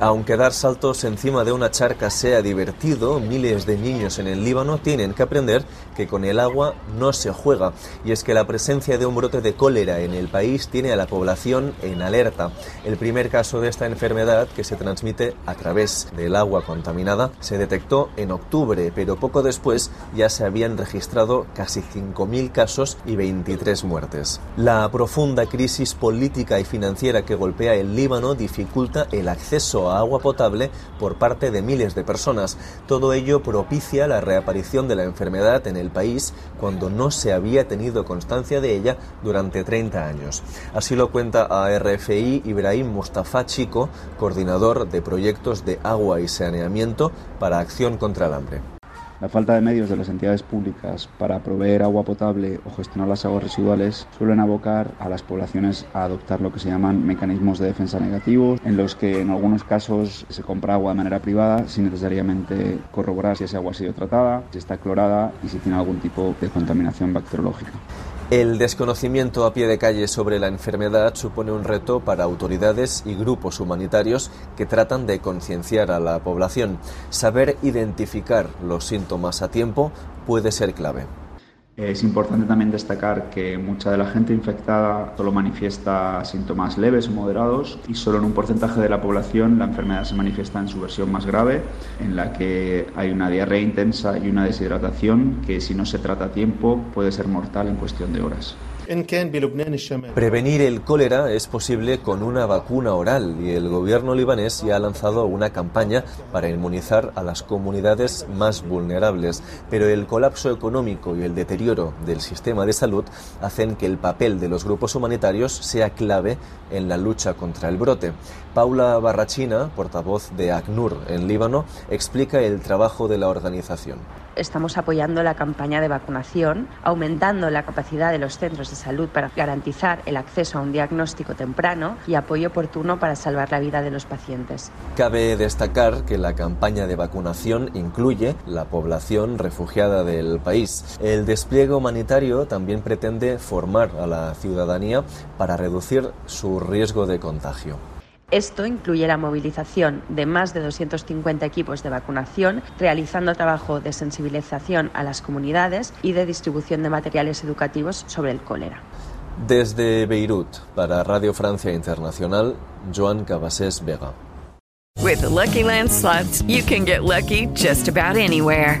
Aunque dar saltos encima de una charca sea divertido, miles de niños en el Líbano tienen que aprender que con el agua no se juega. Y es que la presencia de un brote de cólera en el país tiene a la población en alerta. El primer caso de esta enfermedad, que se transmite a través del agua contaminada, se detectó en octubre, pero poco después ya se habían registrado casi 5.000 casos y 23 muertes. La profunda crisis política y financiera que golpea el Líbano dificulta el acceso a agua potable por parte de miles de personas. Todo ello propicia la reaparición de la enfermedad en el país cuando no se había tenido constancia de ella durante 30 años. Así lo cuenta a RFI Ibrahim Mustafa Chico, coordinador de proyectos de agua y saneamiento para Acción contra el Hambre. La falta de medios de las entidades públicas para proveer agua potable o gestionar las aguas residuales suelen abocar a las poblaciones a adoptar lo que se llaman mecanismos de defensa negativos, en los que en algunos casos se compra agua de manera privada sin necesariamente corroborar si esa agua ha sido tratada, si está clorada y si tiene algún tipo de contaminación bacteriológica. El desconocimiento a pie de calle sobre la enfermedad supone un reto para autoridades y grupos humanitarios que tratan de concienciar a la población. Saber identificar los síntomas a tiempo puede ser clave. Es importante también destacar que mucha de la gente infectada solo manifiesta síntomas leves o moderados y solo en un porcentaje de la población la enfermedad se manifiesta en su versión más grave, en la que hay una diarrea intensa y una deshidratación que si no se trata a tiempo puede ser mortal en cuestión de horas. Prevenir el cólera es posible con una vacuna oral y el gobierno libanés ya ha lanzado una campaña para inmunizar a las comunidades más vulnerables. Pero el colapso económico y el deterioro del sistema de salud hacen que el papel de los grupos humanitarios sea clave en la lucha contra el brote. Paula Barrachina, portavoz de ACNUR en Líbano, explica el trabajo de la organización estamos apoyando la campaña de vacunación, aumentando la capacidad de los centros de salud para garantizar el acceso a un diagnóstico temprano y apoyo oportuno para salvar la vida de los pacientes. Cabe destacar que la campaña de vacunación incluye la población refugiada del país. El despliegue humanitario también pretende formar a la ciudadanía para reducir su riesgo de contagio. Esto incluye la movilización de más de 250 equipos de vacunación, realizando trabajo de sensibilización a las comunidades y de distribución de materiales educativos sobre el cólera. Desde Beirut, para Radio Francia Internacional, Joan Cabasés Vega. With the Lucky Land slots, you can get lucky just about anywhere.